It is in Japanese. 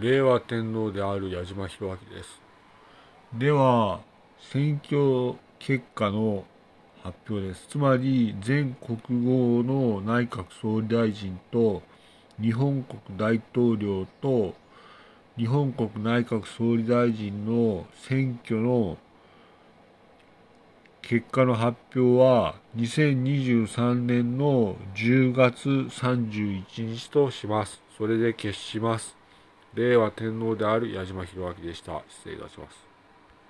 令和天皇である矢島弘明です。では、選挙結果の発表です。つまり、全国語の内閣総理大臣と、日本国大統領と、日本国内閣総理大臣の選挙の結果の発表は2023年の10月31日とします。それで決します。令和天皇である矢島弘明でした。失礼いたします。